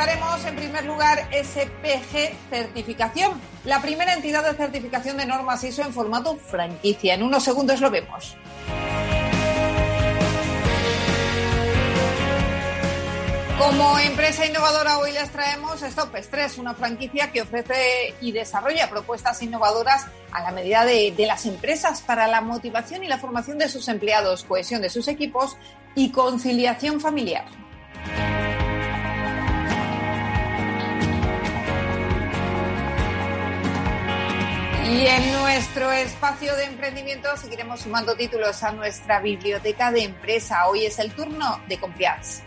Presentaremos en primer lugar SPG Certificación, la primera entidad de certificación de normas ISO en formato franquicia. En unos segundos lo vemos. Como empresa innovadora hoy les traemos Stop Stress, una franquicia que ofrece y desarrolla propuestas innovadoras a la medida de, de, las empresas para la motivación y la formación de sus empleados, cohesión de sus equipos y conciliación familiar. Y en nuestro espacio de emprendimiento seguiremos sumando títulos a nuestra biblioteca de empresa. Hoy es el turno de Compliance.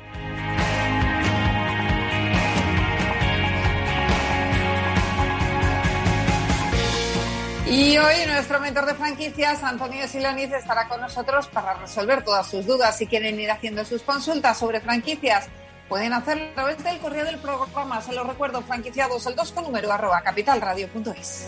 Y hoy nuestro mentor de franquicias, Antonio Siloniz, estará con nosotros para resolver todas sus dudas. Si quieren ir haciendo sus consultas sobre franquicias, pueden hacerlo a través del correo del programa. Se lo recuerdo, franquiciados, el 2 con número arroba capitalradio.es.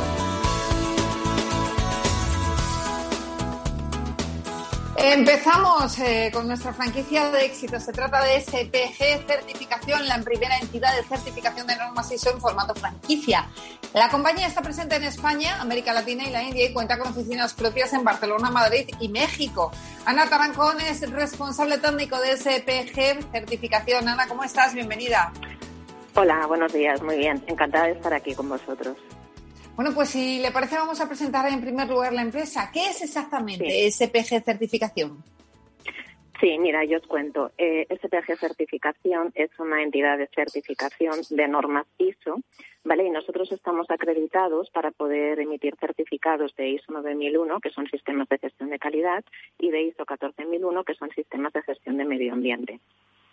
Empezamos eh, con nuestra franquicia de éxito. Se trata de SPG Certificación, la primera entidad de certificación de normas ISO en formato franquicia. La compañía está presente en España, América Latina y la India y cuenta con oficinas propias en Barcelona, Madrid y México. Ana Tarancón es responsable técnico de SPG Certificación. Ana, ¿cómo estás? Bienvenida. Hola, buenos días, muy bien. Encantada de estar aquí con vosotros. Bueno, pues si le parece, vamos a presentar en primer lugar la empresa. ¿Qué es exactamente sí. SPG Certificación? Sí, mira, yo os cuento. Eh, SPG Certificación es una entidad de certificación de normas ISO, ¿vale? Y nosotros estamos acreditados para poder emitir certificados de ISO 9001, que son sistemas de gestión de calidad, y de ISO 14001, que son sistemas de gestión de medio ambiente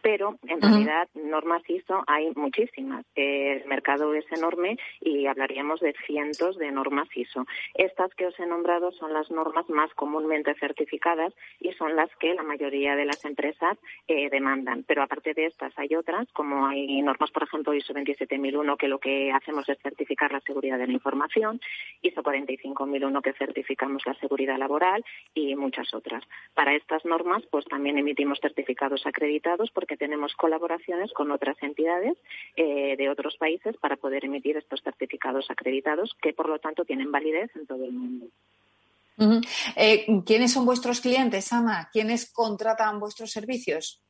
pero en realidad uh -huh. normas ISO hay muchísimas. El mercado es enorme y hablaríamos de cientos de normas ISO. Estas que os he nombrado son las normas más comúnmente certificadas y son las que la mayoría de las empresas eh, demandan. Pero aparte de estas hay otras, como hay normas, por ejemplo, ISO 27001, que lo que hacemos es certificar la seguridad de la información, ISO 45001, que certificamos la seguridad laboral y muchas otras. Para estas normas, pues también emitimos certificados acreditados porque tenemos colaboraciones con otras entidades eh, de otros países para poder emitir estos certificados acreditados que, por lo tanto, tienen validez en todo el mundo. Eh, ¿Quiénes son vuestros clientes, Ana? ¿Quiénes contratan vuestros servicios?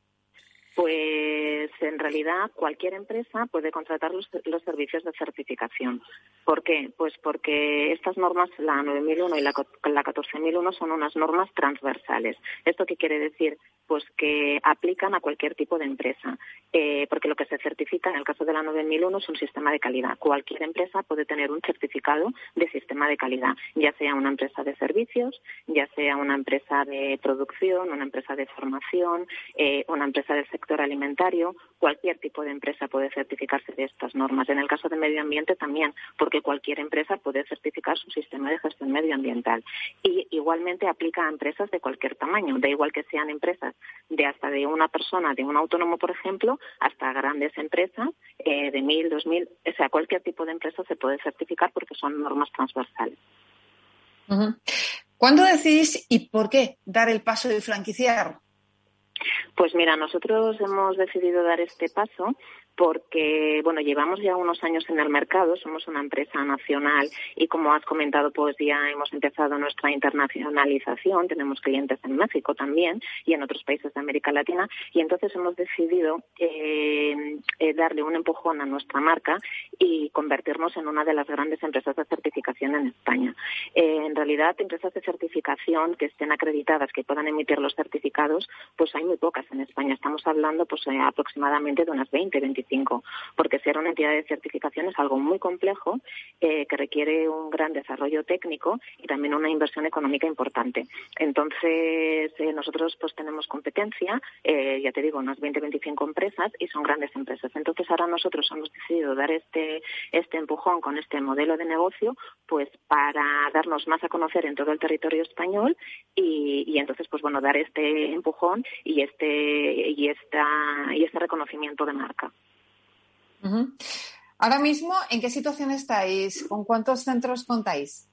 Pues en realidad cualquier empresa puede contratar los, servicios de certificación. ¿Por qué? Pues porque estas normas, la 9001 y la, la 14001, son unas normas transversales. ¿Esto qué quiere decir? Pues que aplican a cualquier tipo de empresa. Eh, porque lo que se certifica en el caso de la 9001 es un sistema de calidad. Cualquier empresa puede tener un certificado de sistema de calidad, ya sea una empresa de servicios, ya sea una empresa de producción, una empresa de formación, eh, una empresa del sector sector alimentario, cualquier tipo de empresa puede certificarse de estas normas. En el caso de medio ambiente también, porque cualquier empresa puede certificar su sistema de gestión medioambiental. Y igualmente aplica a empresas de cualquier tamaño, da igual que sean empresas de hasta de una persona, de un autónomo, por ejemplo, hasta grandes empresas eh, de mil, dos mil, o sea, cualquier tipo de empresa se puede certificar porque son normas transversales. Uh -huh. ¿Cuándo decidís y por qué dar el paso de franquiciar? Pues mira, nosotros hemos decidido dar este paso porque, bueno, llevamos ya unos años en el mercado, somos una empresa nacional y como has comentado, pues ya hemos empezado nuestra internacionalización, tenemos clientes en México también y en otros países de América Latina y entonces hemos decidido eh, eh, darle un empujón a nuestra marca y convertirnos en una de las grandes empresas de certificación en España. Eh, en realidad, empresas de certificación que estén acreditadas, que puedan emitir los certificados, pues hay muy pocas en España. Estamos hablando pues aproximadamente de unas 20, 25, porque ser una entidad de certificación es algo muy complejo que requiere un gran desarrollo técnico y también una inversión económica importante. Entonces, nosotros pues tenemos competencia, ya te digo, unas 20, 25 empresas y son grandes empresas. Entonces ahora nosotros hemos decidido dar este, este empujón con este modelo de negocio, pues para darnos más a conocer en todo el territorio español y, y entonces pues bueno dar este empujón y este y esta y este reconocimiento de marca. Ahora mismo, ¿en qué situación estáis? ¿Con cuántos centros contáis?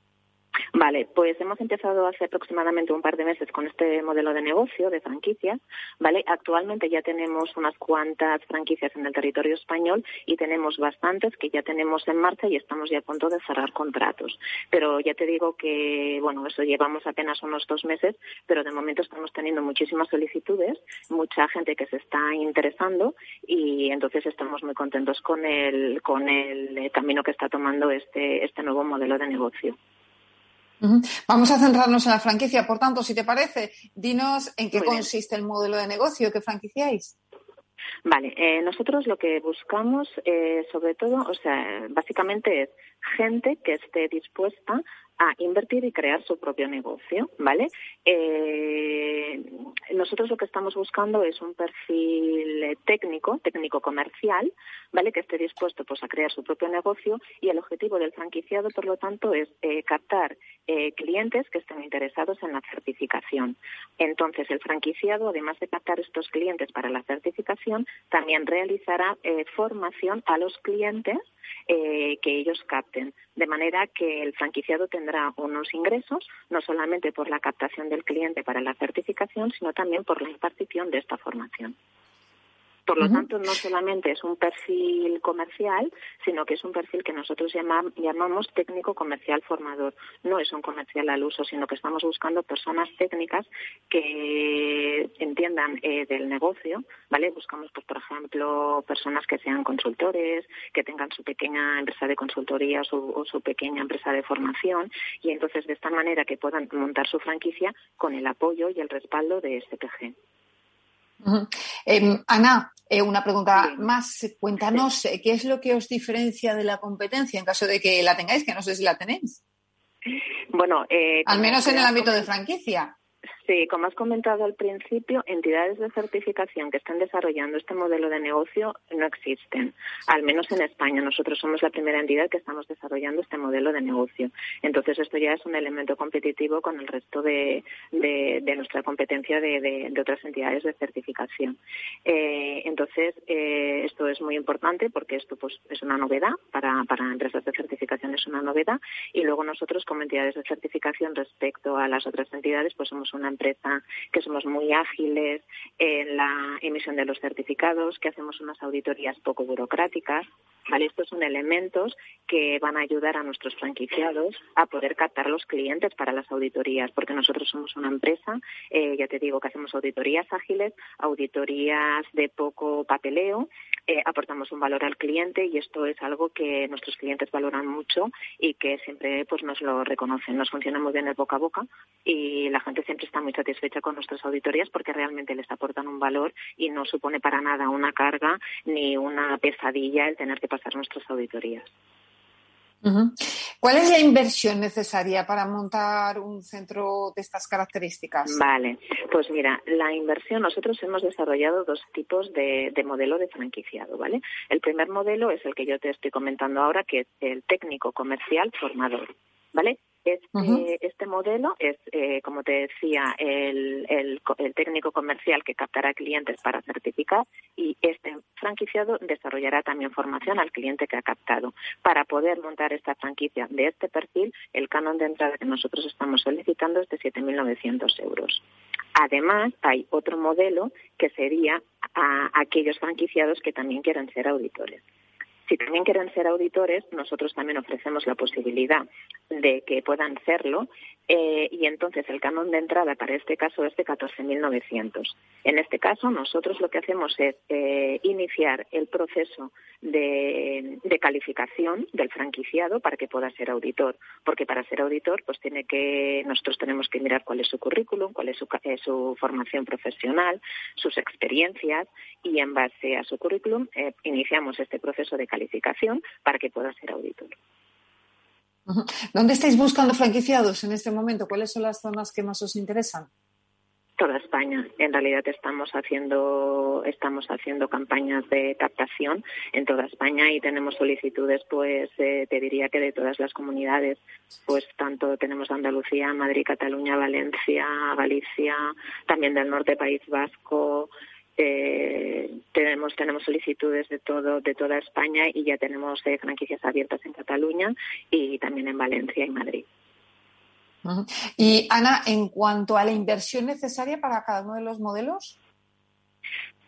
Vale, pues hemos empezado hace aproximadamente un par de meses con este modelo de negocio de franquicias, ¿vale? Actualmente ya tenemos unas cuantas franquicias en el territorio español y tenemos bastantes que ya tenemos en marcha y estamos ya a punto de cerrar contratos. Pero ya te digo que, bueno, eso llevamos apenas unos dos meses, pero de momento estamos teniendo muchísimas solicitudes, mucha gente que se está interesando y entonces estamos muy contentos con el, con el camino que está tomando este, este nuevo modelo de negocio. Vamos a centrarnos en la franquicia. Por tanto, si te parece, dinos en qué consiste el modelo de negocio que franquiciáis. Vale, eh, nosotros lo que buscamos, eh, sobre todo, o sea, básicamente es gente que esté dispuesta a invertir y crear su propio negocio, ¿vale? Eh, nosotros lo que estamos buscando es un perfil técnico, técnico comercial, ¿vale? Que esté dispuesto pues a crear su propio negocio y el objetivo del franquiciado, por lo tanto, es eh, captar eh, clientes que estén interesados en la certificación. Entonces, el franquiciado, además de captar estos clientes para la certificación, también realizará formación a los clientes que ellos capten, de manera que el franquiciado tendrá unos ingresos no solamente por la captación del cliente para la certificación, sino también por la impartición de esta formación. Por lo tanto, no solamente es un perfil comercial, sino que es un perfil que nosotros llamamos técnico comercial formador. No es un comercial al uso, sino que estamos buscando personas técnicas que entiendan eh, del negocio, ¿vale? Buscamos, pues, por ejemplo, personas que sean consultores, que tengan su pequeña empresa de consultoría o su pequeña empresa de formación y entonces de esta manera que puedan montar su franquicia con el apoyo y el respaldo de SPG. Em, Ana, eh, una pregunta más. Cuéntanos, eh, ¿qué es lo que os diferencia de la competencia en caso de que la tengáis? Que no sé si la tenéis. Bueno, eh, al menos en el ámbito de franquicia. Sí, como has comentado al principio, entidades de certificación que están desarrollando este modelo de negocio no existen, al menos en España. Nosotros somos la primera entidad que estamos desarrollando este modelo de negocio. Entonces, esto ya es un elemento competitivo con el resto de, nuestra competencia de, otras entidades de certificación. Eh, entonces, eh, esto es muy importante porque esto pues, es una novedad para, para empresas de certificación, es una novedad. Y luego nosotros, como entidades de certificación respecto a las otras entidades, pues somos una empresa que somos muy ágiles en la emisión de los certificados, que hacemos unas auditorías poco burocráticas. ¿Vale? Estos son elementos que van a ayudar a nuestros franquiciados a poder captar los clientes para las auditorías, porque nosotros somos una empresa, eh, ya te digo que hacemos auditorías ágiles, auditorías de poco papeleo, eh, aportamos un valor al cliente y esto es algo que nuestros clientes valoran mucho y que siempre pues nos lo reconocen. Nos funciona muy bien el boca a boca y la gente siempre está muy satisfecha con nuestras auditorías porque realmente les aportan un valor y no supone para nada una carga ni una pesadilla el tener que pasar nuestras auditorías. ¿Cuál es la inversión necesaria para montar un centro de estas características? Vale, pues mira, la inversión, nosotros hemos desarrollado dos tipos de, de, modelo de franquiciado, ¿vale? El primer modelo es el que yo te estoy comentando ahora, que es el técnico comercial formador, ¿vale? Este, este modelo es, eh, como te decía, el, el, técnico comercial que captará clientes para certificar y este franquiciado desarrollará también formación al cliente que ha captado. Para poder montar esta franquicia de este perfil, el canon de entrada que nosotros estamos solicitando es de 7.900 euros. Además, hay otro modelo que sería a aquellos franquiciados que también quieran ser auditores. Si también quieren ser auditores, nosotros también ofrecemos la posibilidad de que puedan serlo eh, y entonces el canon de entrada para este caso es de 14.900. En este caso, nosotros lo que hacemos es eh, iniciar el proceso de, calificación del franquiciado para que pueda ser auditor, porque para ser auditor, pues tiene que nosotros tenemos que mirar cuál es su currículum, cuál es su, eh, su formación profesional, sus experiencias y en base a su currículum iniciamos este proceso de calificación para que pueda ser auditor. ¿Dónde estáis buscando franquiciados en este momento? ¿Cuáles son las zonas que más os interesan? Toda España. En realidad estamos haciendo estamos haciendo campañas de captación en toda España y tenemos solicitudes, pues eh, te diría que de todas las comunidades, pues tanto tenemos Andalucía, Madrid, Cataluña, Valencia, Galicia, también del norte, País Vasco, eh, tenemos tenemos solicitudes de todo de toda España y ya tenemos eh, franquicias abiertas en Cataluña y también en Valencia y Madrid. Y Ana, en cuanto a la inversión necesaria para cada uno de los modelos.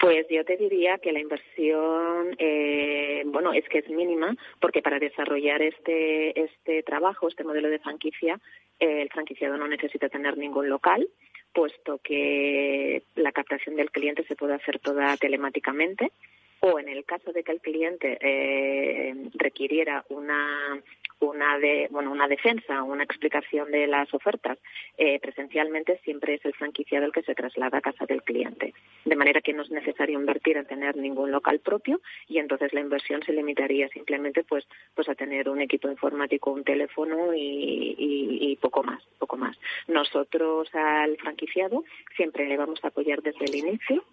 Pues yo te diría que la inversión, eh, bueno, es que es mínima, porque para desarrollar este, este trabajo, este modelo de franquicia, el franquiciado no necesita tener ningún local, puesto que la captación del cliente se puede hacer toda telemáticamente o en el caso de que el cliente eh, requiriera una una de bueno una defensa una explicación de las ofertas eh, presencialmente siempre es el franquiciado el que se traslada a casa del cliente. De manera que no es necesario invertir en tener ningún local propio y entonces la inversión se limitaría simplemente pues pues a tener un equipo informático un teléfono y, y poco más poco más. Nosotros al franquiciado siempre le vamos a apoyar desde el inicio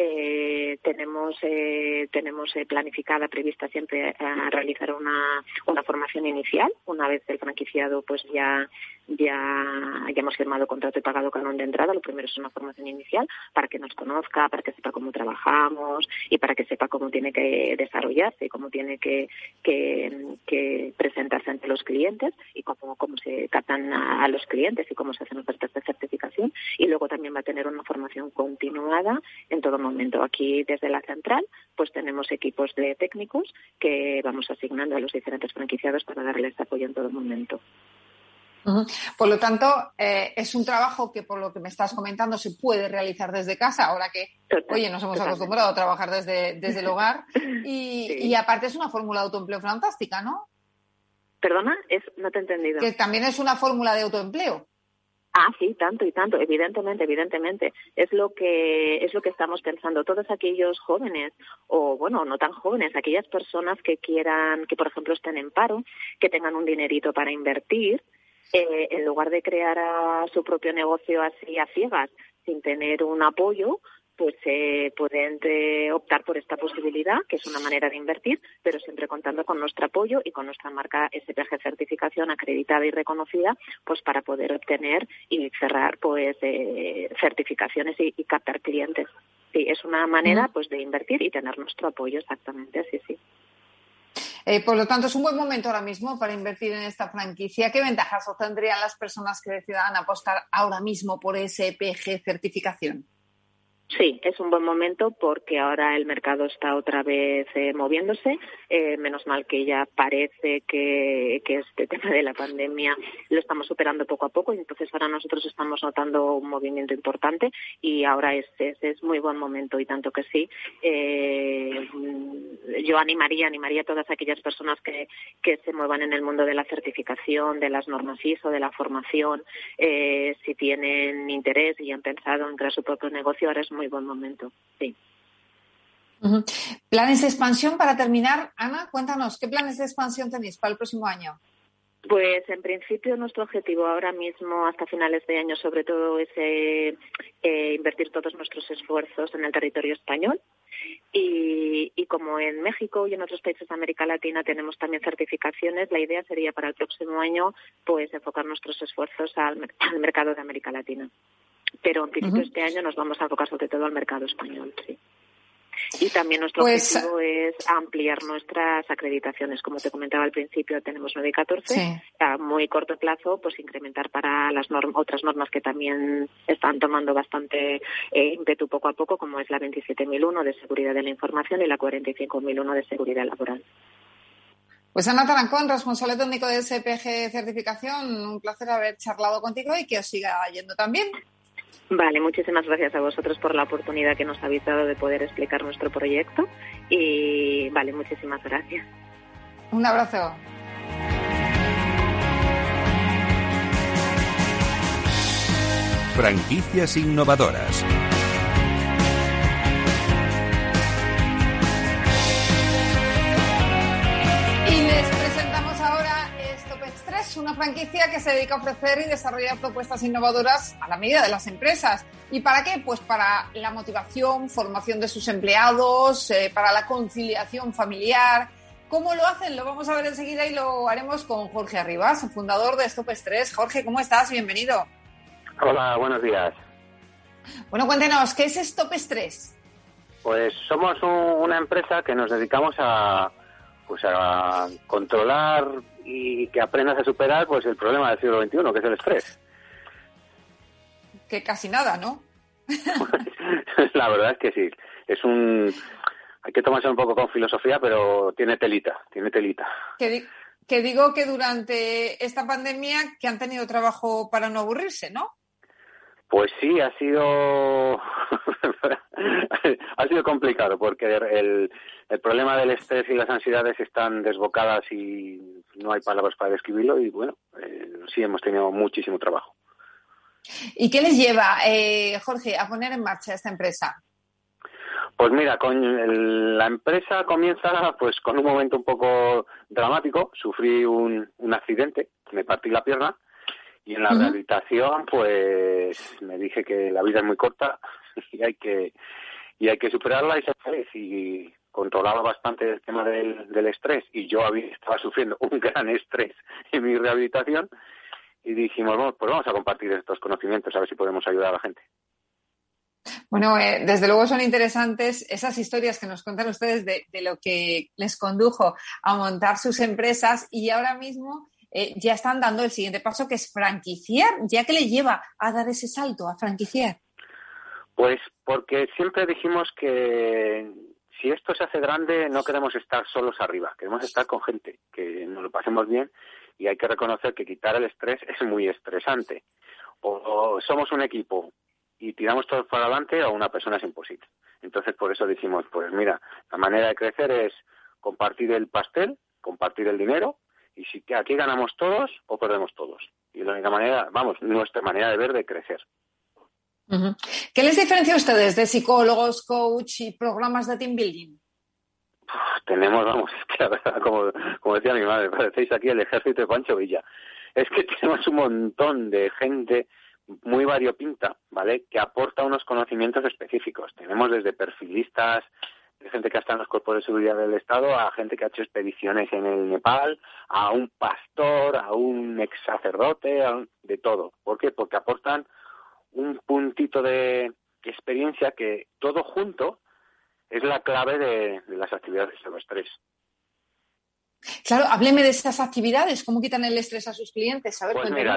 eh, tenemos eh, tenemos eh, planificada prevista siempre a realizar una, una formación inicial. Una vez el franquiciado pues ya ya hemos firmado contrato y pagado canon de entrada lo primero es una formación inicial para que nos conozca para que sepa cómo trabajamos y para que sepa cómo tiene que desarrollarse y cómo tiene que, que, presentarse ante los clientes y cómo, cómo se captan a, los clientes y cómo se hacen ofertas de certificación y luego también va a tener una formación continuada en todo momento. Aquí desde la central pues tenemos equipos de técnicos que vamos asignando a los diferentes franquiciados para darles apoyo en todo momento. Por lo tanto, eh, es un trabajo que, por lo que me estás comentando, se puede realizar desde casa, ahora que, oye, nos hemos acostumbrado a trabajar desde, desde el hogar. Y, y aparte es una fórmula de autoempleo fantástica, ¿no? Perdona, es, no te he entendido. Que también es una fórmula de autoempleo. Ah, sí, tanto y tanto, evidentemente, evidentemente. Es lo que es lo que estamos pensando todos aquellos jóvenes o bueno, no tan jóvenes, aquellas personas que quieran que por ejemplo estén en paro, que tengan un dinerito para invertir, eh, en lugar de crear a su propio negocio así a ciegas, sin tener un apoyo, pues eh, pueden eh, optar por esta posibilidad, que es una manera de invertir, pero siempre contando con nuestro apoyo y con nuestra marca SPG certificación acreditada y reconocida, pues para poder obtener y cerrar pues eh, certificaciones y, captar clientes. Sí, es una manera pues de invertir y tener nuestro apoyo exactamente, sí, sí. Eh, por lo tanto, es un buen momento ahora mismo para invertir en esta franquicia. ¿Qué ventajas obtendrían las personas que decidan apostar ahora mismo por SPG certificación? Sí, es un buen momento porque ahora el mercado está otra vez eh, moviéndose. Eh, menos mal que ya parece que, que, este tema de la pandemia lo estamos superando poco a poco. y Entonces ahora nosotros estamos notando un movimiento importante y ahora es, es, muy buen momento y tanto que sí. Eh, yo animaría, animaría a todas aquellas personas que, que se muevan en el mundo de la certificación, de las normas ISO, de la formación, si tienen interés y han pensado en crear su propio negocio, ahora es muy buen momento, sí. ¿Planes de expansión para terminar? Ana, cuéntanos, ¿qué planes de expansión tenéis para el próximo año? Pues en principio nuestro objetivo ahora mismo hasta finales de año sobre todo es eh, eh, invertir todos nuestros esfuerzos en el territorio español Y, y, como en México y en otros países de América Latina tenemos también certificaciones, la idea sería para el próximo año pues enfocar nuestros esfuerzos al, al mercado de América Latina. Pero en principio este año nos vamos a enfocar sobre todo al mercado español, sí. Y también nuestro pues, objetivo es ampliar nuestras acreditaciones. Como te comentaba al principio, tenemos 9 y 14. A muy corto plazo, pues incrementar para las otras normas que también están tomando bastante eh, ímpetu poco a poco, como es la 27.001 de seguridad de la información y la 45.001 de seguridad laboral. Pues Ana Tarancón, responsable técnico de SPG Certificación, un placer haber charlado contigo y que os siga yendo también. Vale, muchísimas gracias a vosotros por la oportunidad que nos habéis dado de poder explicar nuestro proyecto y vale, muchísimas gracias. Un abrazo. Franquicias innovadoras. Una franquicia que se dedica a ofrecer y desarrollar propuestas innovadoras a la medida de las empresas. ¿Y para qué? Pues para la motivación, formación de sus empleados, eh, para la conciliación familiar. ¿Cómo lo hacen? Lo vamos a ver enseguida y lo haremos con Jorge Arribas, fundador de Stop Stress. Jorge, ¿cómo estás? Bienvenido. Hola, buenos días. Bueno, cuéntenos, ¿qué es Stop Stress? Pues somos una empresa que nos dedicamos a, pues a controlar y que aprendas a superar pues el problema del siglo XXI, que es el estrés. Que casi nada, ¿no? La verdad es que sí. Es un... Hay que tomarse un poco con filosofía, pero tiene telita, tiene telita. Que, que digo que durante esta pandemia que han tenido trabajo para no aburrirse, ¿no? Pues sí, ha sido ha sido complicado porque el, el problema del estrés y las ansiedades están desbocadas y no hay palabras para describirlo y bueno, eh, sí hemos tenido muchísimo trabajo. ¿Y qué les lleva, eh, Jorge, a poner en marcha esta empresa? Pues mira, con la empresa comienza pues con un momento un poco dramático. Sufrí un, un accidente, me partí la pierna y en la rehabilitación, pues me dije que la vida es muy corta y hay que y hay que superarla y feliz. Y controlaba bastante el tema del, del estrés y yo había, estaba sufriendo un gran estrés en mi rehabilitación y dijimos, bueno, pues vamos a compartir estos conocimientos a ver si podemos ayudar a la gente. Bueno, eh, desde luego son interesantes esas historias que nos cuentan ustedes de, de, lo que les condujo a montar sus empresas y ahora mismo eh, ya están dando el siguiente paso, que es franquiciar. ¿Ya que le lleva a dar ese salto, a franquiciar? Pues porque siempre dijimos que si esto se hace grande, no queremos estar solos arriba, queremos estar con gente, que nos lo pasemos bien y hay que reconocer que quitar el estrés es muy estresante. O, somos un equipo y tiramos todos para adelante o una persona es imposible. Entonces, por eso dijimos, pues mira, la manera de crecer es compartir el pastel, compartir el dinero y si aquí ganamos todos o perdemos todos. Y la única manera, vamos, nuestra manera de ver de crecer. ¿Qué les diferencia a ustedes de psicólogos, coach y programas de team building? tenemos, vamos, es que la verdad, como, como decía mi madre, parecéis aquí el ejército de Pancho Villa. Es que tenemos un montón de gente muy variopinta, ¿vale? Que aporta unos conocimientos específicos. Tenemos desde perfilistas, de gente que estado en los cuerpos de seguridad del Estado, a gente que ha hecho expediciones en el Nepal, a un pastor, a un ex sacerdote, de todo. ¿Por qué? Porque aportan un puntito de experiencia que todo junto es la clave de, las actividades de estrés. Claro, hábleme de esas actividades, cómo quitan el estrés a sus clientes. A pues mira,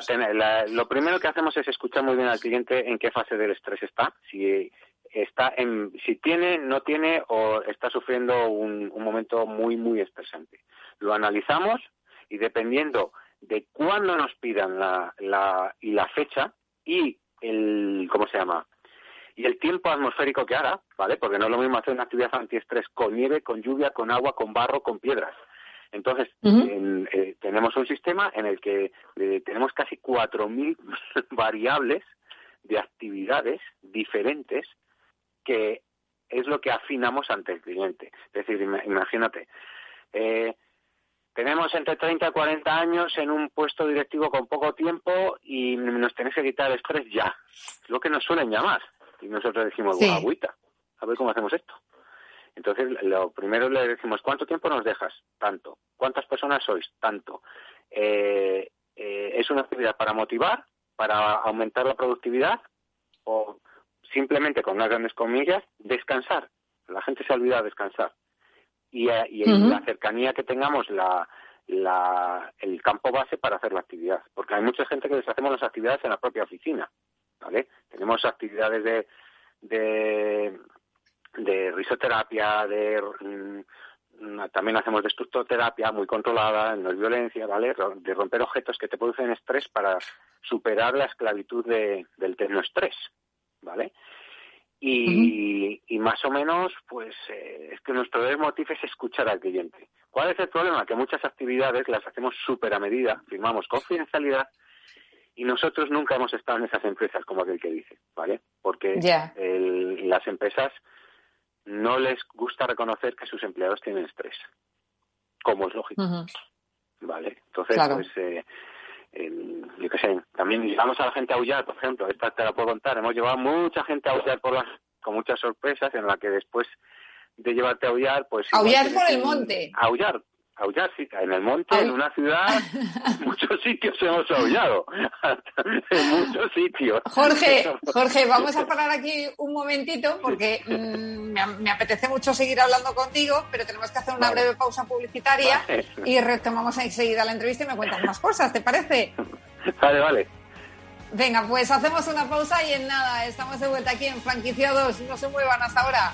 lo primero que hacemos es escuchar muy bien al cliente en qué fase del estrés está, si está en, si tiene, no tiene o está sufriendo un, momento muy, muy estresante. Lo analizamos y dependiendo de cuándo nos pidan la, la, y la fecha y el, ¿cómo se llama? Y el tiempo atmosférico que haga, ¿vale? Porque no es lo mismo hacer una actividad antiestrés con nieve, con lluvia, con agua, con barro, con piedras. Entonces, eh, tenemos un sistema en el que eh, tenemos casi 4.000 variables de actividades diferentes que es lo que afinamos ante el cliente. Es decir, imagínate, eh, tenemos entre 30 y 40 años en un puesto directivo con poco tiempo y nos tenéis que quitar el estrés ya. lo que nos suelen llamar. Y nosotros decimos, agüita, a ver cómo hacemos esto. Entonces, lo primero le decimos, ¿cuánto tiempo nos dejas? Tanto. ¿Cuántas personas sois? Tanto. Eh, eh, ¿Es una actividad para motivar, para aumentar la productividad o simplemente, con unas grandes comillas, descansar? La gente se olvida de descansar. Y, eh, en la cercanía que tengamos la, la, el campo base para hacer la actividad. Porque hay mucha gente que les hacemos las actividades en la propia oficina. ¿vale? Tenemos actividades de, de, de risoterapia, de mm, también hacemos destructoterapia muy controlada, no es violencia, ¿vale? De romper objetos que te producen estrés para superar la esclavitud de, del tecnoestrés, ¿vale? Y, y, más o menos, pues eh, es que nuestro motivo es escuchar al cliente. ¿Cuál es el problema? Que muchas actividades las hacemos súper a medida, firmamos confidencialidad y nosotros nunca hemos estado en esas empresas, como aquel que dice, ¿vale? Porque las empresas no les gusta reconocer que sus empleados tienen estrés, como es lógico, ¿vale? Entonces, pues, eh, yo qué sé, también llevamos a la gente a aullar, por ejemplo, esta te la puedo contar, hemos llevado mucha gente a aullar por las, con muchas sorpresas, en la que después de llevarte a aullar, pues... Aullar por el monte. Aullar, sí, en el monte, en una ciudad, en muchos sitios hemos aullado, en muchos sitios. Jorge, Jorge, vamos a parar aquí un momentito porque mm, me, apetece mucho seguir hablando contigo, pero tenemos que hacer una breve pausa publicitaria y retomamos enseguida la entrevista y me cuentas más cosas, ¿te parece? Vale, vale. Venga, pues hacemos una pausa y en nada, estamos de vuelta aquí en Franquiciados, no se muevan hasta ahora.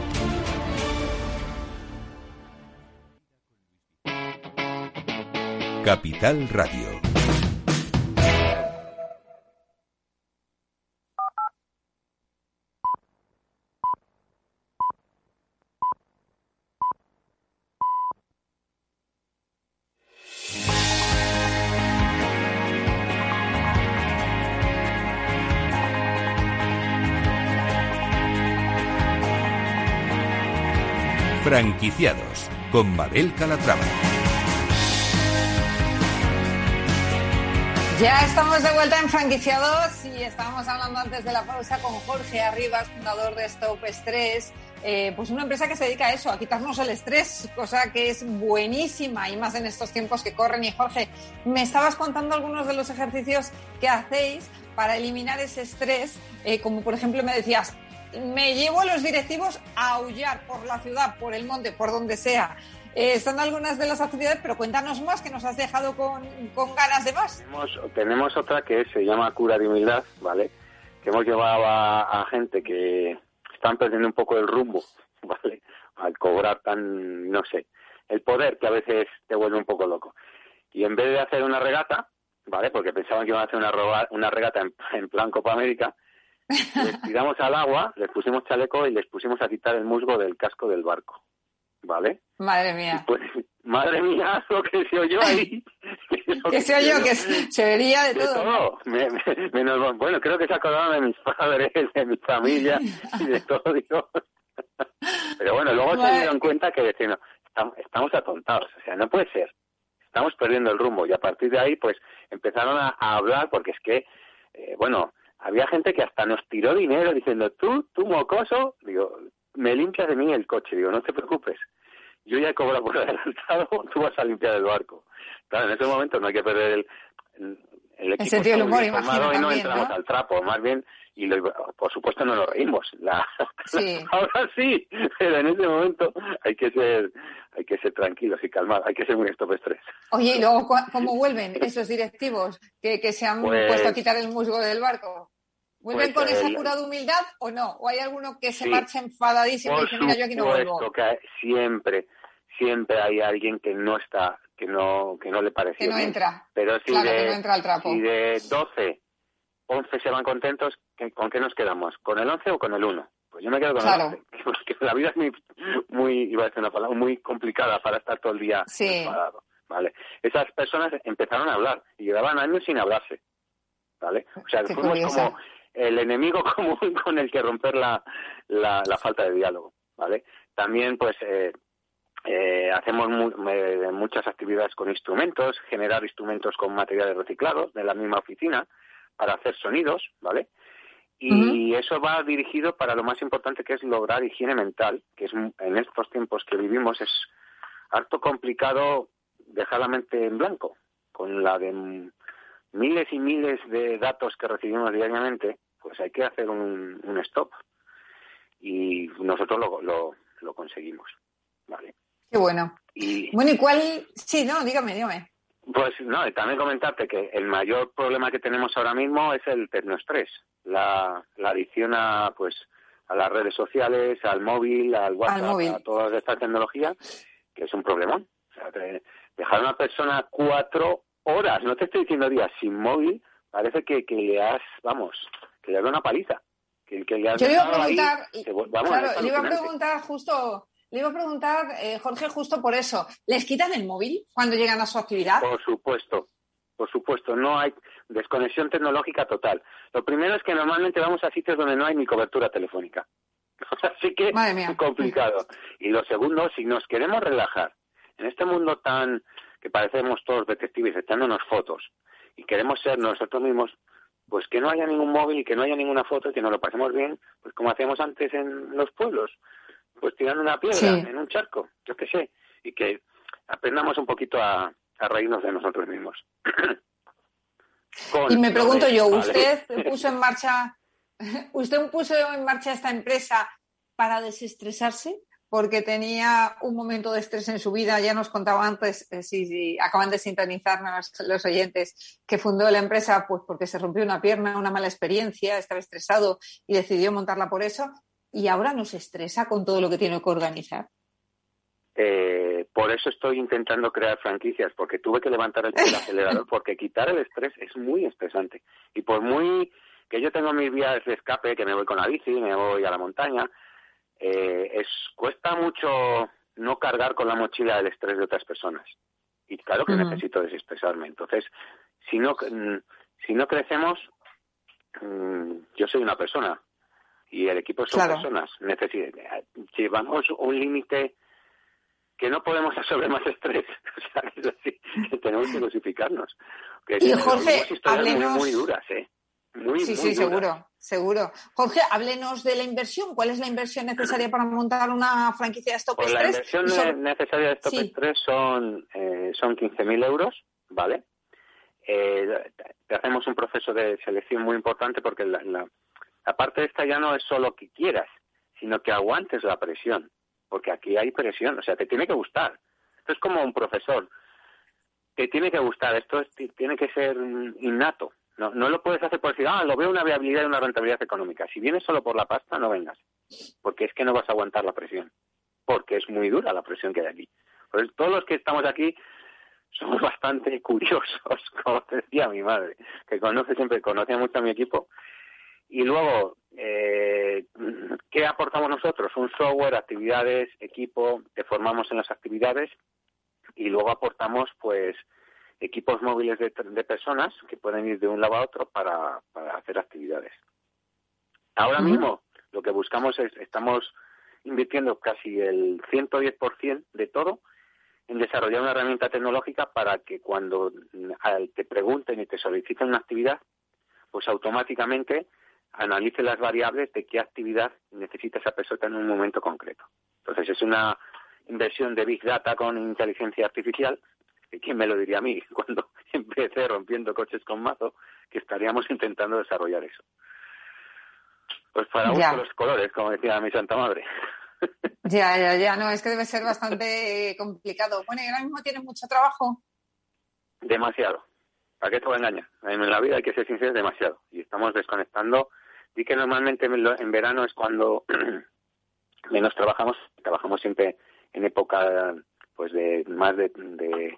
Capital Radio. Franquiciados con Mabel Calatrava. Ya estamos de vuelta en franquiciados y estábamos hablando antes de la pausa con Jorge Arribas, fundador de Stop Stress, eh, pues una empresa que se dedica a eso, a quitarnos el estrés, cosa que es buenísima y más en estos tiempos que corren. Y Jorge, me estabas contando algunos de los ejercicios que hacéis para eliminar ese estrés, eh, como por ejemplo me decías, me llevo a los directivos a aullar por la ciudad, por el monte, por donde sea. Eh, son algunas de las actividades, pero cuéntanos más, que nos has dejado con, ganas de más. Tenemos, otra que se llama cura de humildad, ¿vale? Que hemos llevado a, gente que están perdiendo un poco el rumbo, ¿vale? Al cobrar tan, no sé, el poder que a veces te vuelve un poco loco. Y en vez de hacer una regata, ¿vale? Porque pensaban que iban a hacer una, una regata en, en plan Copa América, les tiramos al agua, les pusimos chaleco y les pusimos a quitar el musgo del casco del barco. ¿Vale? Madre mía. Pues, madre mía, lo que se oyó ahí. que, se oyó, que se vería de, todo. menos, bueno, creo que se acordaron de mis padres, de mi familia y de todo, Dios. Pero bueno, luego se dieron cuenta que decían, estamos, atontados, o sea, no puede ser. Estamos perdiendo el rumbo y a partir de ahí, pues empezaron a, hablar porque es que, eh, bueno, había gente que hasta nos tiró dinero diciendo, tú, tú mocoso, digo, me limpias de mí el coche, digo, no te preocupes, yo ya he cobrado por adelantado, tú vas a limpiar el barco. Claro, en ese momento no hay que perder el, el, equipo sentido del humor, imagino, y no entramos al trapo, más bien, y por supuesto no nos reímos. La, ahora sí, pero en ese momento hay que ser hay que ser tranquilos y calmados, hay que ser muy stop estrés. Oye, ¿y luego cómo vuelven esos directivos que, que se han pues puesto a quitar el musgo del barco? ¿Vuelven pues con esa cura de humildad o no? ¿O hay alguno que se marcha enfadadísimo y dice, mira, yo aquí no vuelvo? que siempre, siempre hay alguien que no está, que no, que no le parece Que no entra. Pero si claro, de, que no entra al trapo. Si de 12, 11 se van contentos, ¿con qué nos quedamos? ¿Con el 11 o con el 1? Pues yo me quedo con el 11. Porque la vida es muy, muy, iba a decir una palabra, muy complicada para estar todo el día sí. ¿vale? Esas personas empezaron a hablar y llevaban años sin hablarse, ¿vale? O sea, fuimos como el enemigo común con el que romper la, la, falta de diálogo, ¿vale? También, pues, eh, eh, hacemos muchas actividades con instrumentos, generar instrumentos con materiales reciclados de la misma oficina para hacer sonidos, ¿vale? Y eso va dirigido para lo más importante que es lograr higiene mental, que es en estos tiempos que vivimos es harto complicado dejar la mente en blanco, con la de miles y miles de datos que recibimos diariamente, pues hay que hacer un, un stop. Y nosotros lo, lo, lo, conseguimos, ¿vale? Qué bueno. Y, bueno, ¿y cuál? Sí, no, dígame, dígame. Pues no, y también comentarte que el mayor problema que tenemos ahora mismo es el tecnoestrés, la, la adicción a, pues, a las redes sociales, al móvil, al WhatsApp, a toda esta tecnología, que es un problemón. O sea, dejar a una persona cuatro horas, no te estoy diciendo días, sin móvil, parece que, que le has, vamos, que le has dado una paliza. Que, que le has Yo le iba a preguntar, claro, le iba a preguntar justo, le iba a preguntar, eh, Jorge, justo por eso, ¿les quitan el móvil cuando llegan a su actividad? Por supuesto, por supuesto, no hay desconexión tecnológica total. Lo primero es que normalmente vamos a sitios donde no hay ni cobertura telefónica. Así que es complicado. Y lo segundo, si nos queremos relajar en este mundo tan que parecemos todos detectives echándonos fotos y queremos ser nosotros mismos, pues que no haya ningún móvil y que no haya ninguna foto y que nos lo pasemos bien, pues como hacíamos antes en los pueblos, pues tirando una piedra en un charco, yo qué sé, y que aprendamos un poquito a, reírnos de nosotros mismos. y me pregunto yo, ¿usted puso en marcha, usted puso en marcha esta empresa para desestresarse? Porque tenía un momento de estrés en su vida. Ya nos contaba antes, eh, si, acaban de sintonizarnos los oyentes, que fundó la empresa pues porque se rompió una pierna, una mala experiencia, estaba estresado y decidió montarla por eso. Y ahora nos estresa con todo lo que tiene que organizar. Eh, por eso estoy intentando crear franquicias, porque tuve que levantar el, acelerador, porque quitar el estrés es muy estresante. Y por muy que yo tengo mis vías de escape, que me voy con la bici, me voy a la montaña, eh, es cuesta mucho no cargar con la mochila del estrés de otras personas. Y claro que necesito desestresarme. Entonces, si no, mm, si no crecemos, mm, yo soy una persona y el equipo son personas. llevamos un límite que no podemos absorber más estrés. O sea, es así, tenemos que dosificarnos. y Jorge, muy, muy duras, ¿eh? Sí, sí, seguro, seguro. Jorge, háblenos de la inversión. ¿Cuál es la inversión necesaria para montar una franquicia de Stop pues La inversión necesaria de Stop sí. son, eh, son 15.000 euros, ¿vale? Eh, te hacemos un proceso de selección muy importante porque la, la, la parte esta ya no es solo que quieras, sino que aguantes la presión, porque aquí hay presión, o sea, te tiene que gustar. Esto es como un profesor, te tiene que gustar, esto tiene que ser innato, no, no lo puedes hacer por decir, ah, lo veo una viabilidad y una rentabilidad económica. Si vienes solo por la pasta, no vengas, porque es que no vas a aguantar la presión, porque es muy dura la presión que hay aquí. Pues todos los que estamos aquí somos bastante curiosos, como decía mi madre, que conoce siempre, conocía mucho a mi equipo. Y luego, eh, ¿qué aportamos nosotros? Un software, actividades, equipo, te formamos en las actividades y luego aportamos, pues, equipos móviles de, personas que pueden ir de un lado a otro para, hacer actividades. Ahora mismo lo que buscamos es, estamos invirtiendo casi el 110% de todo en desarrollar una herramienta tecnológica para que cuando te pregunten y te soliciten una actividad, pues automáticamente analice las variables de qué actividad necesita esa persona en un momento concreto. Entonces es una inversión de Big Data con inteligencia artificial ¿quién me lo diría a mí cuando empecé rompiendo coches con mazo que estaríamos intentando desarrollar eso? Pues para gusto los colores, como decía mi santa madre. Ya, ya, ya, no, es que debe ser bastante complicado. Bueno, y ahora mismo tiene mucho trabajo. Demasiado. ¿Para qué te voy a engañar? En la vida hay que ser sincero, demasiado. Y estamos desconectando. Y que normalmente en verano es cuando menos trabajamos. Trabajamos siempre en época pues de más de de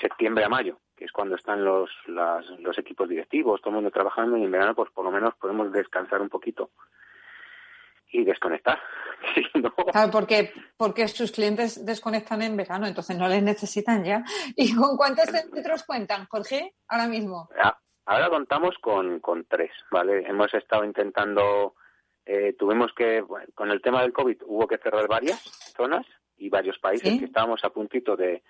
septiembre a mayo, que es cuando están los, los equipos directivos, todo el mundo trabajando y en verano pues por lo menos podemos descansar un poquito y desconectar. Claro, porque, porque sus clientes desconectan en verano, entonces no les necesitan ya. ¿Y con cuántos centros cuentan, Jorge, ahora mismo? Ah, ahora contamos con, con tres, ¿vale? Hemos estado intentando, eh, tuvimos que, con el tema del COVID hubo que cerrar varias zonas y varios países que estábamos a puntito de,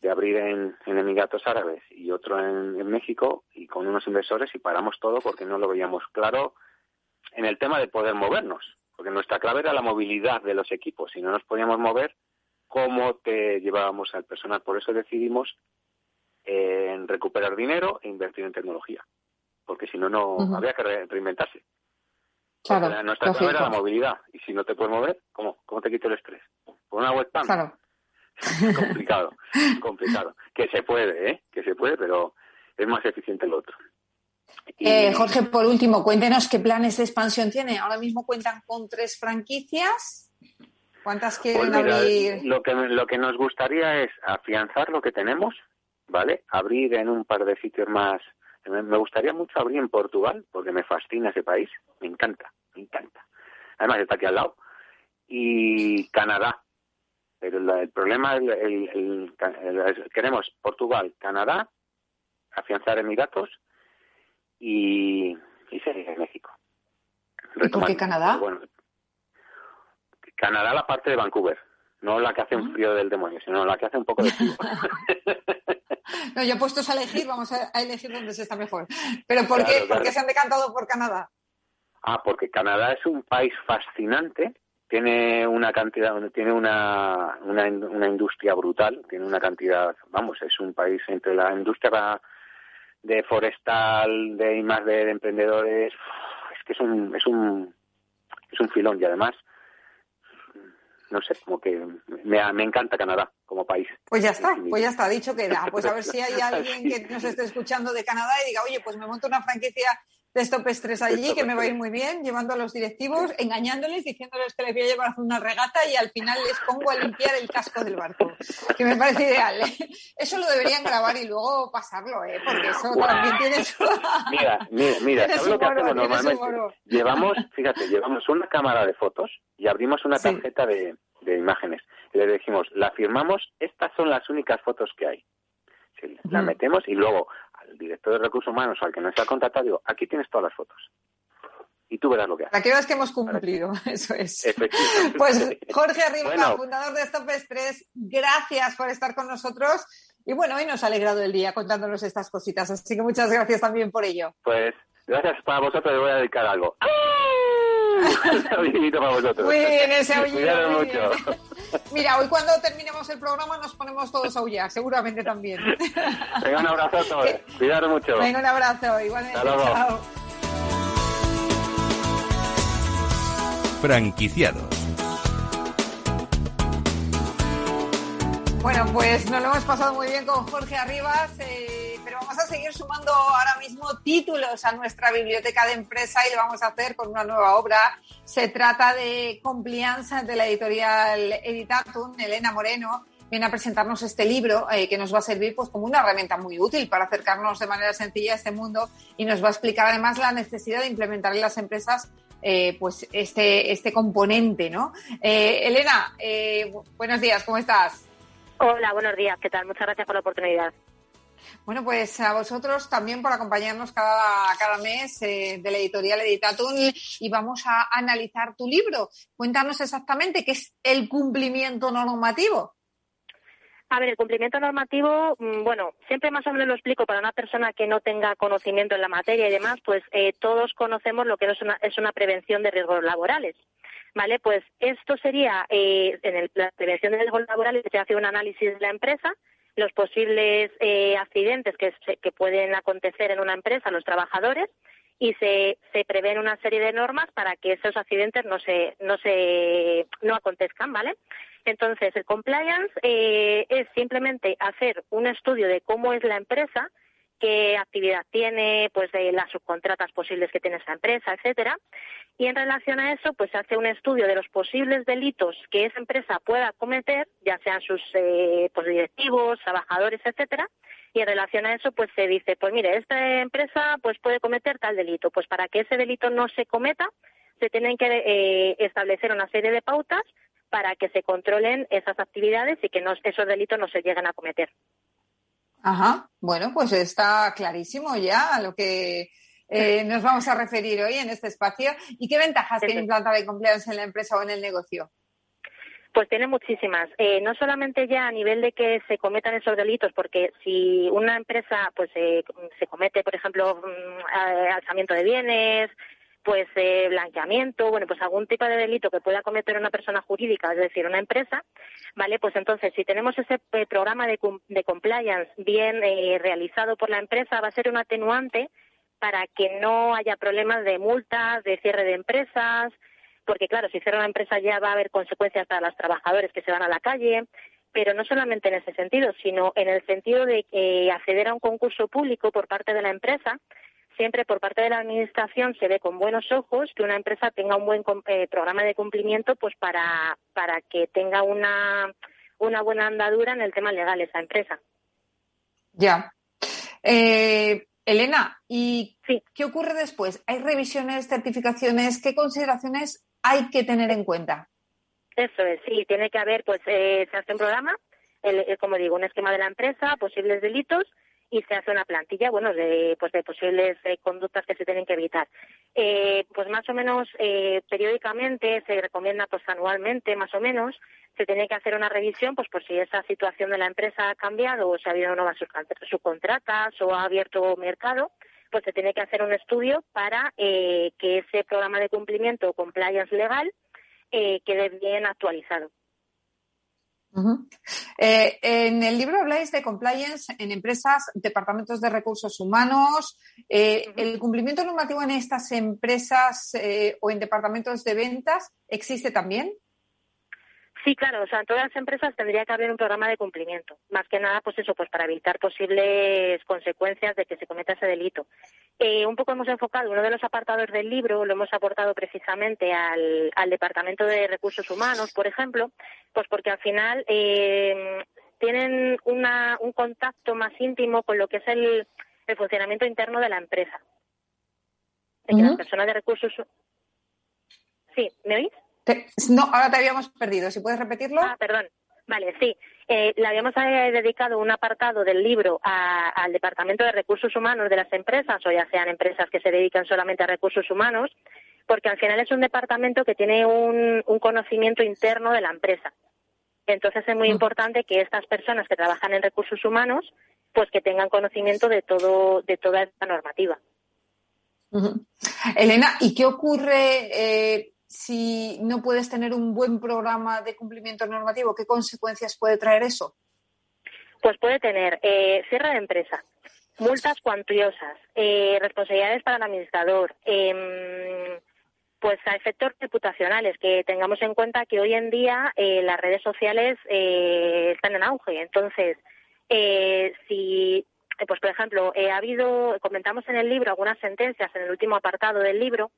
de abrir en, Emiratos Árabes y otro en, México y con unos inversores y paramos todo porque no lo veíamos claro en el tema de poder movernos, porque nuestra clave era la movilidad de los equipos. Si no nos podíamos mover, ¿cómo te llevábamos al personal? Por eso decidimos eh, en recuperar dinero e invertir en tecnología, porque si no, no había que reinventarse. Claro, nuestra clave era la movilidad y si no te puedes mover, ¿cómo, cómo te quito el estrés? ¿Por una webcam? Claro. complicado, complicado. Que se puede, ¿eh? Que se puede, pero es más eficiente el otro. Eh, Jorge, por último, cuéntenos qué planes de expansión tiene. Ahora mismo cuentan con tres franquicias. ¿Cuántas quieren pues abrir? Lo que, lo que nos gustaría es afianzar lo que tenemos, ¿vale? Abrir en un par de sitios más. Me gustaría mucho abrir en Portugal, porque me fascina ese país. Me encanta, me encanta. Además, está aquí al lado. Y Canadá, pero el problema, el, el, queremos Portugal, Canadá, afianzar Emiratos y, y en México. ¿Y por qué Canadá? Bueno, Canadá la parte de Vancouver, no la que hace un ah. frío del demonio, sino la que hace un poco de frío. no, yo puestos a elegir, vamos a, elegir dónde se está mejor. Pero ¿por, qué, ¿por qué se han decantado por Canadá? Ah, porque Canadá es un país fascinante tiene una cantidad, tiene una, una, una industria brutal, tiene una cantidad, vamos, es un país entre la industria de forestal, de más de, emprendedores, es que es un, es un, es un filón y además no sé, como que me, me, encanta Canadá como país. Pues ya está, pues ya está, dicho que da. Pues a ver si hay alguien que nos esté escuchando de Canadá y diga, oye, pues me monto una franquicia de Stop Stress allí, que me va a ir muy bien, llevando a los directivos, engañándoles, diciéndoles que les voy a llevar una regata y al final les pongo a limpiar el casco del barco, que me parece ideal. ¿eh? Eso lo deberían grabar y luego pasarlo, ¿eh? porque eso también tiene su... Mira, mira, mira ¿sabes lo que hacemos normalmente? Llevamos, fíjate, llevamos una cámara de fotos y abrimos una tarjeta de, de imágenes le decimos, la firmamos, estas son las únicas fotos que hay. la metemos y luego al director de recursos humanos al que nos ha contratado, digo, aquí tienes todas las fotos. Y tú verás lo que hace. Para que veas que hemos cumplido, eso es. Pues Jorge Arriba, fundador de Stop Stress, gracias por estar con nosotros. Y bueno, hoy nos ha alegrado el día contándonos estas cositas, así que muchas gracias también por ello. Pues gracias para vosotros, le voy a dedicar algo. para vosotros. Muy bien, ese aullido. mucho. Mira, hoy cuando terminemos el programa nos ponemos todos a aullar, seguramente también. Venga, un abrazo a todos. Cuidado mucho. Venga, un abrazo. Igualmente. Chao. Franquiciados. Bueno, pues nos lo hemos pasado muy bien con Jorge Arribas. Eh vamos a seguir sumando ahora mismo títulos a nuestra biblioteca de empresa y lo vamos a hacer con una nueva obra. Se trata de Compliance de la editorial Editatum, Elena Moreno viene a presentarnos este libro eh, que nos va a servir pues como una herramienta muy útil para acercarnos de manera sencilla a este mundo y nos va a explicar además la necesidad de implementar en las empresas eh, pues este, este componente, ¿no? Eh, Elena, buenos días, ¿cómo estás? Hola, buenos días, ¿qué tal? Muchas gracias por la oportunidad. Bueno, pues a vosotros también por acompañarnos cada, cada mes eh, de la editorial Editatum y vamos a analizar tu libro. Cuéntanos exactamente qué es el cumplimiento normativo. A ver, el cumplimiento normativo, mm, bueno, siempre más o menos lo explico para una persona que no tenga conocimiento en la materia y demás, pues eh, todos conocemos lo que es una, es una prevención de riesgos laborales. ¿Vale? Pues esto sería, eh, en la prevención de riesgos laborales se hace un análisis de la empresa, los posibles eh, accidentes que, que pueden acontecer en una empresa los trabajadores y se, se prevén una serie de normas para que esos accidentes no se no se no acontezcan, ¿vale? Entonces el compliance eh, es simplemente hacer un estudio de cómo es la empresa, qué actividad tiene, pues de las subcontratas posibles que tiene esa empresa, etcétera, y en relación a eso, pues se hace un estudio de los posibles delitos que esa empresa pueda cometer, ya sean sus eh, pues, directivos, trabajadores, etcétera, y en relación a eso, pues se dice, pues mire, esta empresa pues puede cometer tal delito. Pues para que ese delito no se cometa, se tienen que eh, establecer una serie de pautas para que se controlen esas actividades y que no, esos delitos no se lleguen a cometer. Ajá, bueno, pues está clarísimo ya lo que eh, nos vamos a referir hoy en este espacio. ¿Y qué ventajas tiene implantar el compliance en la empresa o en el negocio? Pues tiene muchísimas. Eh, no solamente ya a nivel de que se cometan esos delitos, porque si una empresa pues eh, se comete, por ejemplo, mm, alzamiento de bienes, pues blanqueamiento, bueno, pues algún tipo de delito que pueda cometer una persona jurídica, es decir, una empresa, ¿vale? Pues entonces, si tenemos ese programa de, de compliance bien realizado por la empresa, va a ser un atenuante para que no haya problemas de multas, de cierre de empresas, porque claro, si cierra una empresa ya va a haber consecuencias para los trabajadores que se van a la calle, pero no solamente en ese sentido, sino en el sentido de acceder a un concurso público por parte de la empresa, siempre por parte de la administración se ve con buenos ojos que una empresa tenga un buen eh, programa de cumplimiento, pues para para que tenga una una buena andadura en el tema legal esa empresa. Ya. Eh, Elena, ¿y qué ocurre después? ¿Hay revisiones, certificaciones? ¿Qué consideraciones hay que tener en cuenta? Eso es, sí, tiene que haber, pues eh, se hace un programa, como digo, un esquema de la empresa, posibles delitos y se hace una plantilla, bueno, de, pues de posibles eh, conductas que se tienen que evitar. Eh, pues más o menos periódicamente se recomienda, pues anualmente más o menos, se tiene que hacer una revisión, pues por si esa situación de la empresa ha cambiado o si ha habido nuevas subcontratas o ha abierto mercado, pues se tiene que hacer un estudio para eh, que ese programa de cumplimiento o compliance legal eh, quede bien actualizado. Eh, en el libro habláis de compliance en empresas, departamentos de recursos humanos. Eh, ¿El cumplimiento normativo en estas empresas o en departamentos de ventas existe también? Sí, claro, o sea, en todas las empresas tendría que haber un programa de cumplimiento. Más que nada, pues eso, pues para evitar posibles consecuencias de que se cometa ese delito. Eh, un poco hemos enfocado uno de los apartados del libro, lo hemos aportado precisamente al, Departamento de Recursos Humanos, por ejemplo, pues porque al final eh, tienen una, un contacto más íntimo con lo que es el, el funcionamiento interno de la empresa. De que las personas de recursos. Sí, ¿me oís? no, ahora te habíamos perdido. Si puedes repetirlo. Ah, perdón. Vale, sí. Eh, le habíamos eh, dedicado un apartado del libro al Departamento de Recursos Humanos de las empresas, o ya sean empresas que se dedican solamente a recursos humanos, porque al final es un departamento que tiene un, conocimiento interno de la empresa. Entonces es muy mm. importante que estas personas que trabajan en recursos humanos, pues que tengan conocimiento de todo, de toda esta normativa. Elena, ¿y qué ocurre? Eh, si no puedes tener un buen programa de cumplimiento normativo, ¿qué consecuencias puede traer eso? Pues puede tener eh, cierre de empresa, multas cuantiosas, eh, responsabilidades para el administrador, em, pues a efectos reputacionales, que tengamos en cuenta que hoy en día eh, las redes sociales están en auge. Entonces, si, pues por ejemplo, ha habido, comentamos en el libro algunas sentencias en el último apartado del libro,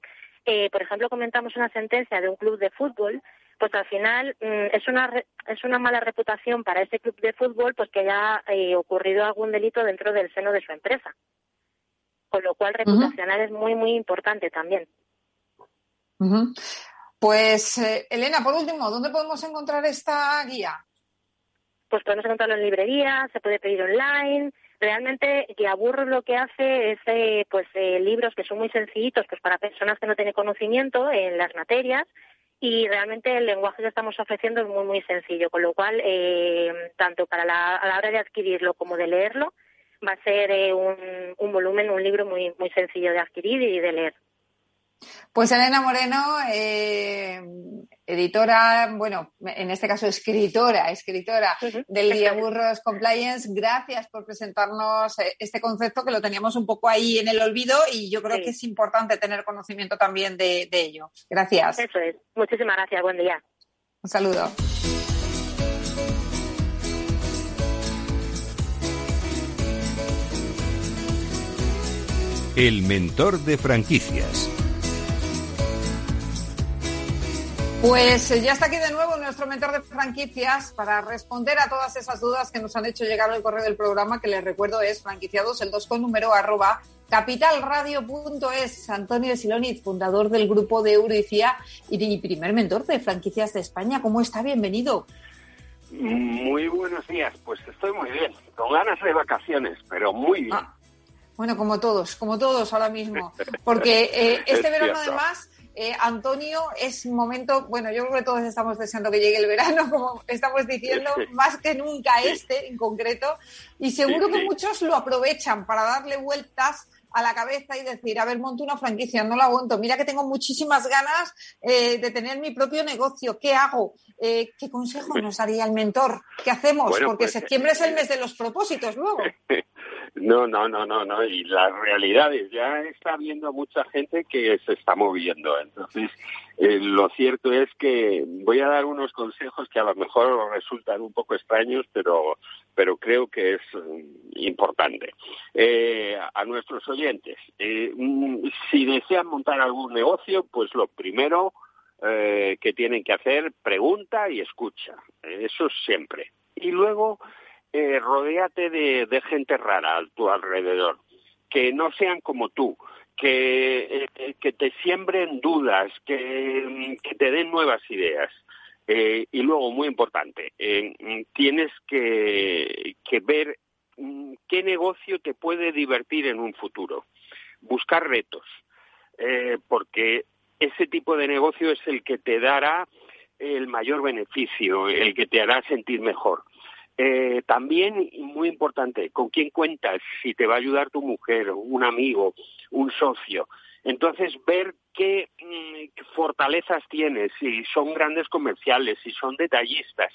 eh, por ejemplo, comentamos una sentencia de un club de fútbol, pues al final mm, es una es una mala reputación para ese club de fútbol, pues que haya eh, ocurrido algún delito dentro del seno de su empresa. Con lo cual, reputacional es muy, muy importante también. Pues, eh, Elena, por último, ¿dónde podemos encontrar esta guía? Pues podemos encontrarlo en librerías, se puede pedir online, realmente Guiaburro lo que hace es eh, pues eh, libros que son muy sencillitos pues para personas que no tienen conocimiento en las materias y realmente el lenguaje que estamos ofreciendo es muy muy sencillo con lo cual eh, tanto para la, a la hora de adquirirlo como de leerlo va a ser un, un volumen un libro muy muy sencillo de adquirir y de leer pues Elena Moreno, eh, editora, bueno, en este caso escritora, escritora del Guía Burros Compliance, gracias por presentarnos eh, este concepto que lo teníamos un poco ahí en el olvido y yo creo que es importante tener conocimiento también de, de ello. Gracias. Eso es. Muchísimas gracias. Buen día. Un saludo. El mentor de franquicias. Pues eh, ya está aquí de nuevo nuestro mentor de franquicias para responder a todas esas dudas que nos han hecho llegar al correo del programa, que les recuerdo es franquiciados el 2 con número arroba capitalradio.es. Antonio Siloniz, fundador del grupo de Euricia y primer mentor de franquicias de España. ¿Cómo está? Bienvenido. Muy buenos días. Pues estoy muy bien, con ganas de vacaciones, pero muy bien. Ah, bueno, como todos, como todos ahora mismo. Porque eh, este verano además eh, Antonio, es momento, bueno, yo creo que todos estamos deseando que llegue el verano, como estamos diciendo, más que nunca este en concreto, y seguro que muchos lo aprovechan para darle vueltas a la cabeza y decir, a ver, monto una franquicia, no la aguanto, mira que tengo muchísimas ganas eh, de tener mi propio negocio, ¿qué hago? Eh, ¿Qué consejo nos daría el mentor? ¿Qué hacemos? Porque pues, septiembre es el mes de los propósitos luego. No, no, no, no, no. Y las realidades, ya está viendo mucha gente que se está moviendo. Entonces, eh, lo cierto es que voy a dar unos consejos que a lo mejor resultan un poco extraños, pero, pero creo que es mm, importante. Eh, a nuestros oyentes, eh, mm, si desean montar algún negocio, pues lo primero que tienen que hacer, pregunta y escucha. Eso siempre. Y luego, eh, rodéate de, gente rara a tu alrededor, que no sean como tú, que, eh, te siembren dudas, que, te den nuevas ideas. Eh, y luego, muy importante, eh, tienes que, que ver mm, qué negocio te puede divertir en un futuro. Buscar retos, porque ese tipo de negocio es el que te dará el mayor beneficio, el que te hará sentir mejor. Eh, también, muy importante, con quién cuentas, si te va a ayudar tu mujer, un amigo, un socio. Entonces, ver qué, mm, fortalezas tienes, si son grandes comerciales, si son detallistas.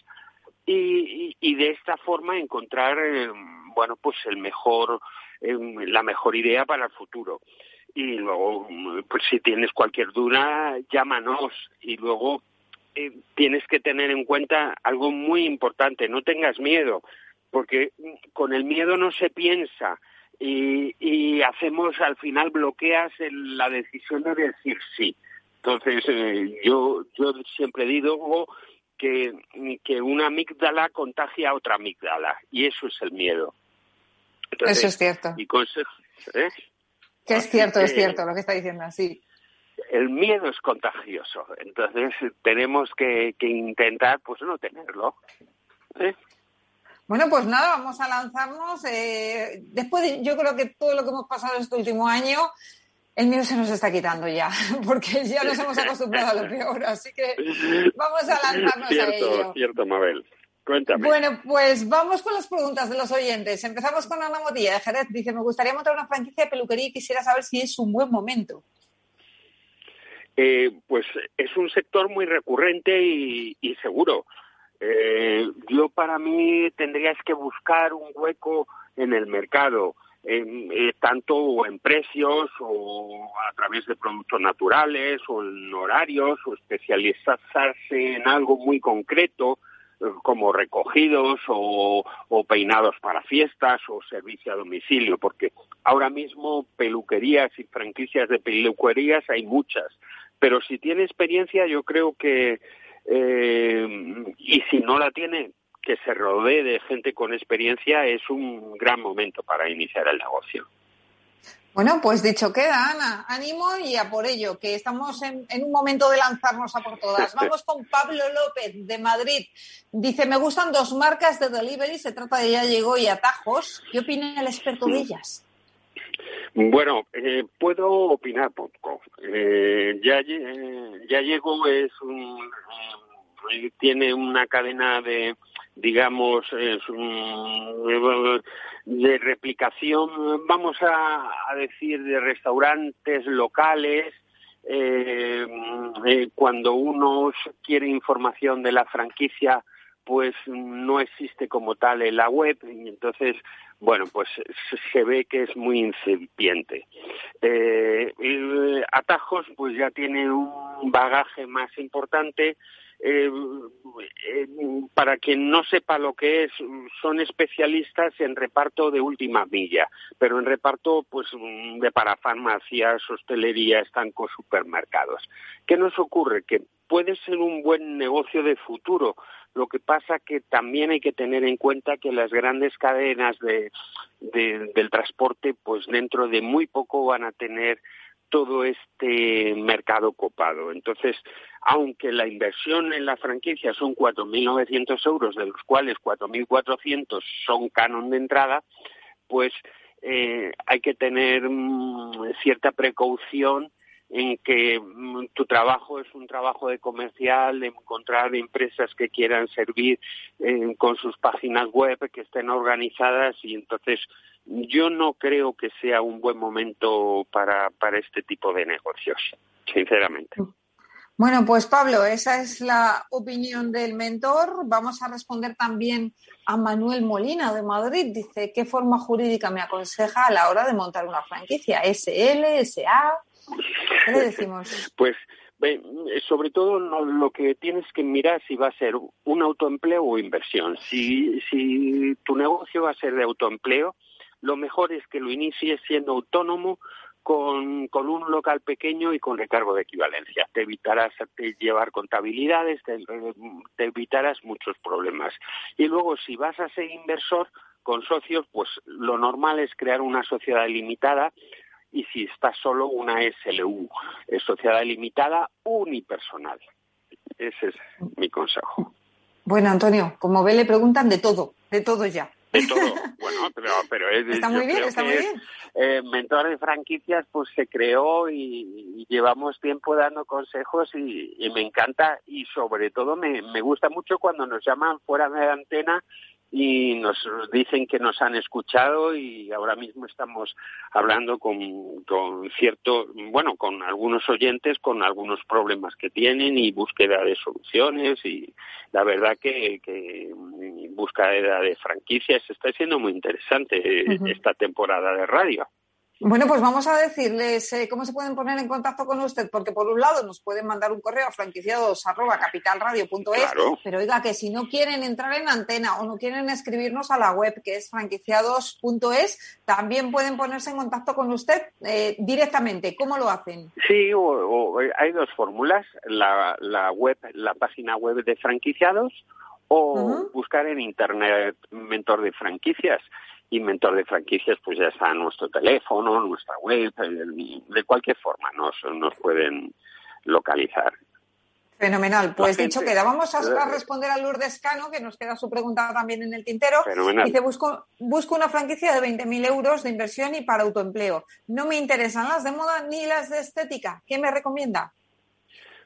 Y, y, de esta forma encontrar, eh, bueno, pues el mejor, eh, la mejor idea para el futuro. Y luego, pues si tienes cualquier duda, llámanos. Y luego eh, tienes que tener en cuenta algo muy importante, no tengas miedo, porque con el miedo no se piensa y, y hacemos al final bloqueas la decisión de decir sí. Entonces, eh, yo, yo siempre digo que, que una amígdala contagia a otra amígdala y eso es el miedo. eso es cierto. Y consejo, ¿eh? Que es cierto, es cierto lo que está diciendo, sí. El miedo es contagioso, entonces tenemos que, que intentar, pues no tenerlo. ¿eh? Bueno, pues nada, vamos a lanzarnos. Eh, después, de, yo creo que todo lo que hemos pasado este último año, el miedo se nos está quitando ya, porque ya nos hemos acostumbrado a lo peor. Así que vamos a lanzarnos cierto, a ello. Cierto, Mabel. Cuéntame. Bueno, pues vamos con las preguntas de los oyentes. Empezamos con Ana Motilla de Jerez. Dice, me gustaría montar una franquicia de peluquería y quisiera saber si es un buen momento. Eh, pues es un sector muy recurrente y, seguro. Eh, yo para mí tendrías que buscar un hueco en el mercado, eh, tanto en precios o a través de productos naturales o en horarios o especializarse en algo muy concreto eh, como recogidos o, peinados para fiestas o servicio a domicilio, porque ahora mismo peluquerías y franquicias de peluquerías hay muchas, pero si tiene experiencia yo creo que eh, y si no la tiene, que se rodee de gente con experiencia es un gran momento para iniciar el negocio. Bueno, pues dicho queda, Ana, ánimo y a por ello, que estamos en, en, un momento de lanzarnos a por todas. Vamos con Pablo López de Madrid. Dice, me gustan dos marcas de delivery, se trata de Ya Llegó y Atajos. ¿Qué opina el experto de ellas? Bueno, eh, puedo opinar poco. Eh, ya, eh, ya llegó es un, eh, tiene una cadena de, digamos, es un, de replicación, vamos a, a, decir, de restaurantes locales. Eh, cuando uno quiere información de la franquicia, pues no existe como tal en la web y entonces bueno, pues se ve que es muy incipiente. Eh, atajos, pues ya tiene un bagaje más importante. Eh, eh, para quien no sepa lo que es, son especialistas en reparto de última milla, pero en reparto pues de para farmacias, hostelería, estancos, supermercados. ¿Qué nos ocurre? Que puede ser un buen negocio de futuro, lo que pasa que también hay que tener en cuenta que las grandes cadenas de, de, del transporte, pues dentro de muy poco van a tener todo este mercado copado. Entonces, aunque la inversión en la franquicia son 4.900 euros, de los cuales 4.400 son canon de entrada, pues eh, hay que tener mmm, cierta precaución en que mm, tu trabajo es un trabajo de comercial, de encontrar empresas que quieran servir eh, con sus páginas web, que estén organizadas y entonces yo no creo que sea un buen momento para, para este tipo de negocios, sinceramente. Bueno, pues Pablo, esa es la opinión del mentor. Vamos a responder también a Manuel Molina de Madrid. Dice, ¿qué forma jurídica me aconseja a la hora de montar una franquicia? ¿SL, SA? ¿Qué le decimos? Pues sobre todo lo que tienes que mirar si va a ser un autoempleo o inversión. Si, si tu negocio va a ser de autoempleo, lo mejor es que lo inicies siendo autónomo con, con, un local pequeño y con recargo de equivalencia. Te evitarás te llevar contabilidades, te, te, evitarás muchos problemas. Y luego, si vas a ser inversor con socios, pues lo normal es crear una sociedad limitada y si estás solo, una SLU, sociedad limitada unipersonal. Ese es mi consejo. Bueno, Antonio, como ve, le preguntan de todo, de todo ya. De todo, bueno, pero, pero es, está muy bien, está muy bien. Eh, mentor de franquicias, pues se creó y, y llevamos tiempo dando consejos y, y, me encanta y sobre todo me, me gusta mucho cuando nos llaman fuera de la antena y nos dicen que nos han escuchado y ahora mismo estamos hablando con, con cierto, bueno, con algunos oyentes con algunos problemas que tienen y búsqueda de soluciones y la verdad que, que búsqueda de franquicias está siendo muy interesante esta temporada de radio. Bueno, pues vamos a decirles eh, cómo se pueden poner en contacto con usted, porque por un lado nos pueden mandar un correo a franquiciados pero oiga que si no quieren entrar en antena o no quieren escribirnos a la web que es franquiciados.es, también pueden ponerse en contacto con usted eh, directamente. ¿Cómo lo hacen? Sí, hay dos fórmulas, la, web, la página web de franquiciados o buscar en internet mentor de franquicias inventor de franquicias, pues ya está nuestro teléfono, nuestra web, de cualquier forma nos, nos pueden localizar. Fenomenal. Pues dicho queda, vamos a, responder a Lourdes Cano, que nos queda su pregunta también en el tintero. Fenomenal. Dice, busco, busco una franquicia de 20.000 euros de inversión y para autoempleo. No me interesan las de moda ni las de estética. ¿Qué me recomienda?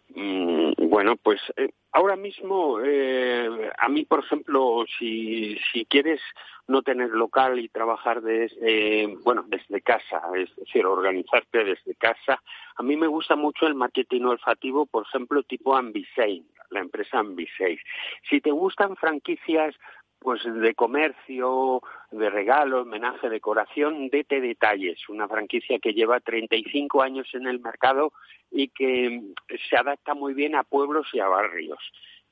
Mm, bueno, pues eh, ahora mismo, eh, a mí, por ejemplo, si, si quieres no tener local y trabajar desde, bueno, desde casa, es decir, organizarte desde casa, a mí me gusta mucho el marketing olfativo, por ejemplo, tipo Ambisein, la empresa Ambisein. Si te gustan franquicias pues de comercio, de regalo, homenaje, decoración, dete detalles. Una franquicia que lleva 35 años en el mercado y que se adapta muy bien a pueblos y a barrios.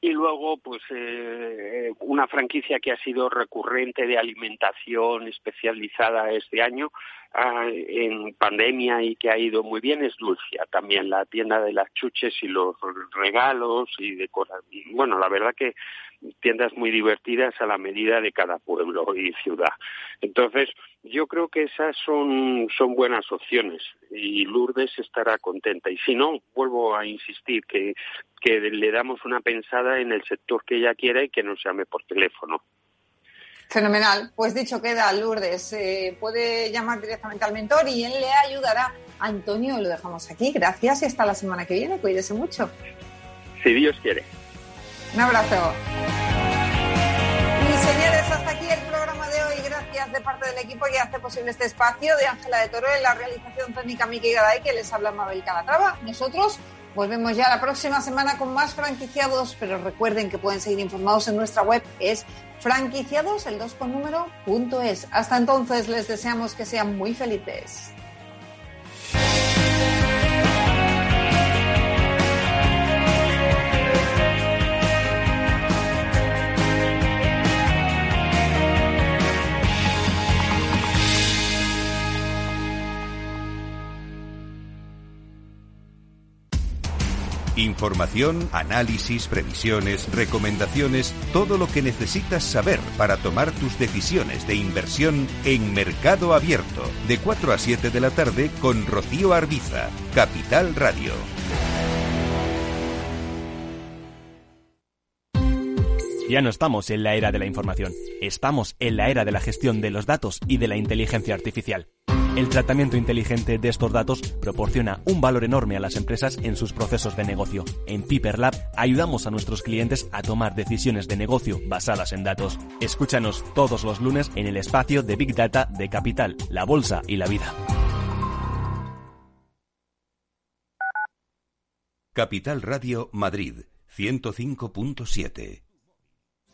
Y luego, pues, eh, una franquicia que ha sido recurrente de alimentación especializada este año ah, en pandemia y que ha ido muy bien es Dulcia, también la tienda de las chuches y los regalos y de cosas. Bueno, la verdad que tiendas muy divertidas a la medida de cada pueblo y ciudad. Entonces, yo creo que esas son, son buenas opciones y Lourdes estará contenta. Y si no, vuelvo a insistir que, que le damos una pensada en el sector que ella quiera y que nos llame por teléfono. Fenomenal. Pues dicho queda, Lourdes, eh, puede llamar directamente al mentor y él le ayudará. Antonio, lo dejamos aquí. Gracias y hasta la semana que viene. Cuídese mucho. Si Dios quiere. Un abrazo. Y señores, hasta aquí el programa de hoy. Gracias de parte del equipo que hace posible este espacio de Ángela de Toro en la realización técnica Miki Garay, que les habla Mabel Calatrava. Nosotros volvemos ya la próxima semana con más franquiciados, pero recuerden que pueden seguir informados en nuestra web, es franquiciados, el 2 con número, punto es. Hasta entonces les deseamos que sean muy felices. Información, análisis, previsiones, recomendaciones, todo lo que necesitas saber para tomar tus decisiones de inversión en Mercado Abierto, de 4 a 7 de la tarde con Rocío Arbiza, Capital Radio. Ya no estamos en la era de la información, estamos en la era de la gestión de los datos y de la inteligencia artificial. El tratamiento inteligente de estos datos proporciona un valor enorme a las empresas en sus procesos de negocio. En Piper Lab ayudamos a nuestros clientes a tomar decisiones de negocio basadas en datos. Escúchanos todos los lunes en el espacio de Big Data de Capital, la Bolsa y la Vida. Capital Radio Madrid 105.7